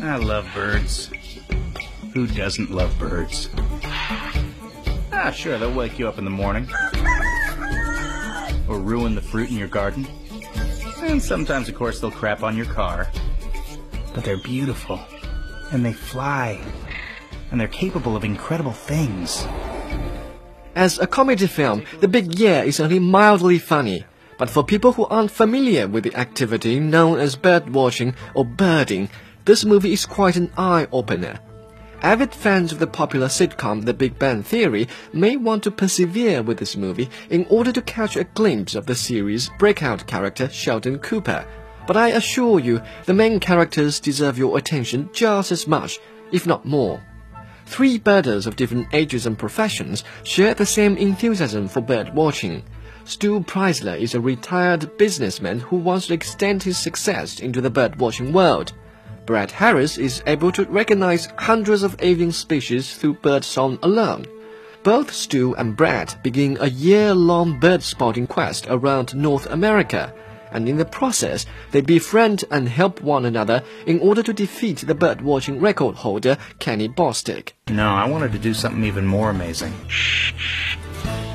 I love birds. Who doesn't love birds? Ah, sure, they'll wake you up in the morning. Or ruin the fruit in your garden. And sometimes, of course, they'll crap on your car. But they're beautiful. And they fly. And they're capable of incredible things. As a comedy film, The Big Year is only mildly funny. But for people who aren't familiar with the activity known as bird watching or birding, this movie is quite an eye-opener. Avid fans of the popular sitcom The Big Bang Theory may want to persevere with this movie in order to catch a glimpse of the series' breakout character Sheldon Cooper. But I assure you, the main characters deserve your attention just as much, if not more. Three birders of different ages and professions share the same enthusiasm for bird watching. Stu Preisler is a retired businessman who wants to extend his success into the bird watching world. Brad Harris is able to recognize hundreds of avian species through bird song alone. Both Stu and Brad begin a year-long bird spotting quest around North America, and in the process, they befriend and help one another in order to defeat the bird watching record holder Kenny Bostick. No, I wanted to do something even more amazing.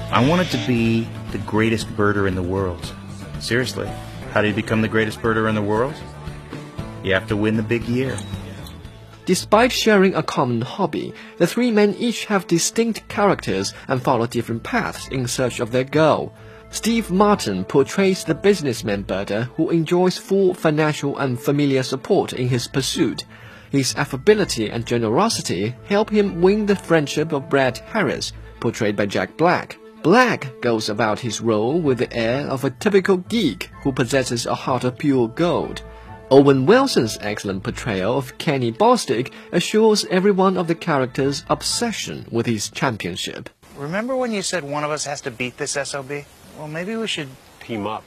I wanted to be the greatest birder in the world. Seriously, how do you become the greatest birder in the world? You have to win the big year. Despite sharing a common hobby, the three men each have distinct characters and follow different paths in search of their goal. Steve Martin portrays the businessman birder who enjoys full financial and familiar support in his pursuit. His affability and generosity help him win the friendship of Brad Harris, portrayed by Jack Black. Black goes about his role with the air of a typical geek who possesses a heart of pure gold. Owen Wilson's excellent portrayal of Kenny Bostick assures everyone of the character's obsession with his championship. Remember when you said one of us has to beat this SOB? Well, maybe we should team up.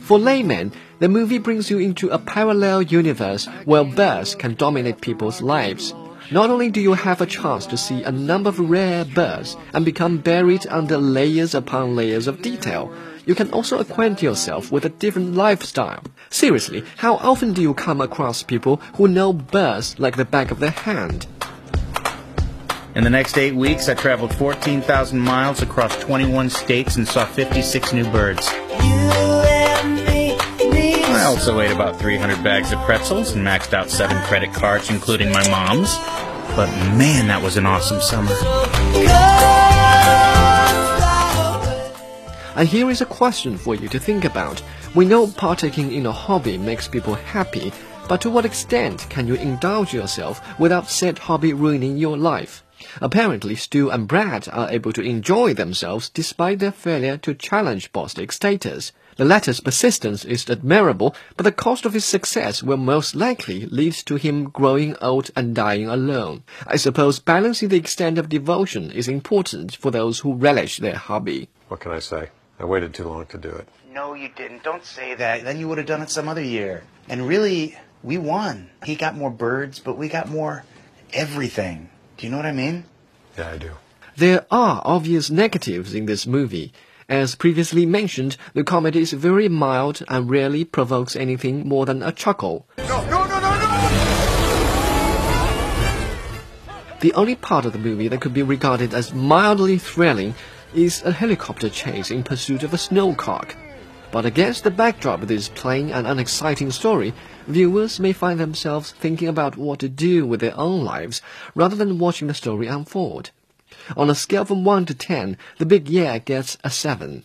For laymen, the movie brings you into a parallel universe where birds can dominate people's lives. Not only do you have a chance to see a number of rare birds and become buried under layers upon layers of detail, you can also acquaint yourself with a different lifestyle. Seriously, how often do you come across people who know birds like the back of their hand? In the next eight weeks, I traveled 14,000 miles across 21 states and saw 56 new birds. I also ate about 300 bags of pretzels and maxed out seven credit cards, including my mom's. But man, that was an awesome summer. And here is a question for you to think about. We know partaking in a hobby makes people happy, but to what extent can you indulge yourself without said hobby ruining your life? Apparently, Stu and Brad are able to enjoy themselves despite their failure to challenge Bostick's status. The latter's persistence is admirable, but the cost of his success will most likely lead to him growing old and dying alone. I suppose balancing the extent of devotion is important for those who relish their hobby. What can I say? I waited too long to do it. No, you didn't. Don't say that. Then you would have done it some other year. And really, we won. He got more birds, but we got more everything. Do you know what I mean? Yeah, I do. There are obvious negatives in this movie. As previously mentioned, the comedy is very mild and rarely provokes anything more than a chuckle. No, no, no, no, no! The only part of the movie that could be regarded as mildly thrilling is a helicopter chase in pursuit of a snowcock. But against the backdrop of this plain and unexciting story, viewers may find themselves thinking about what to do with their own lives rather than watching the story unfold. On a scale from 1 to 10, The Big Year gets a 7.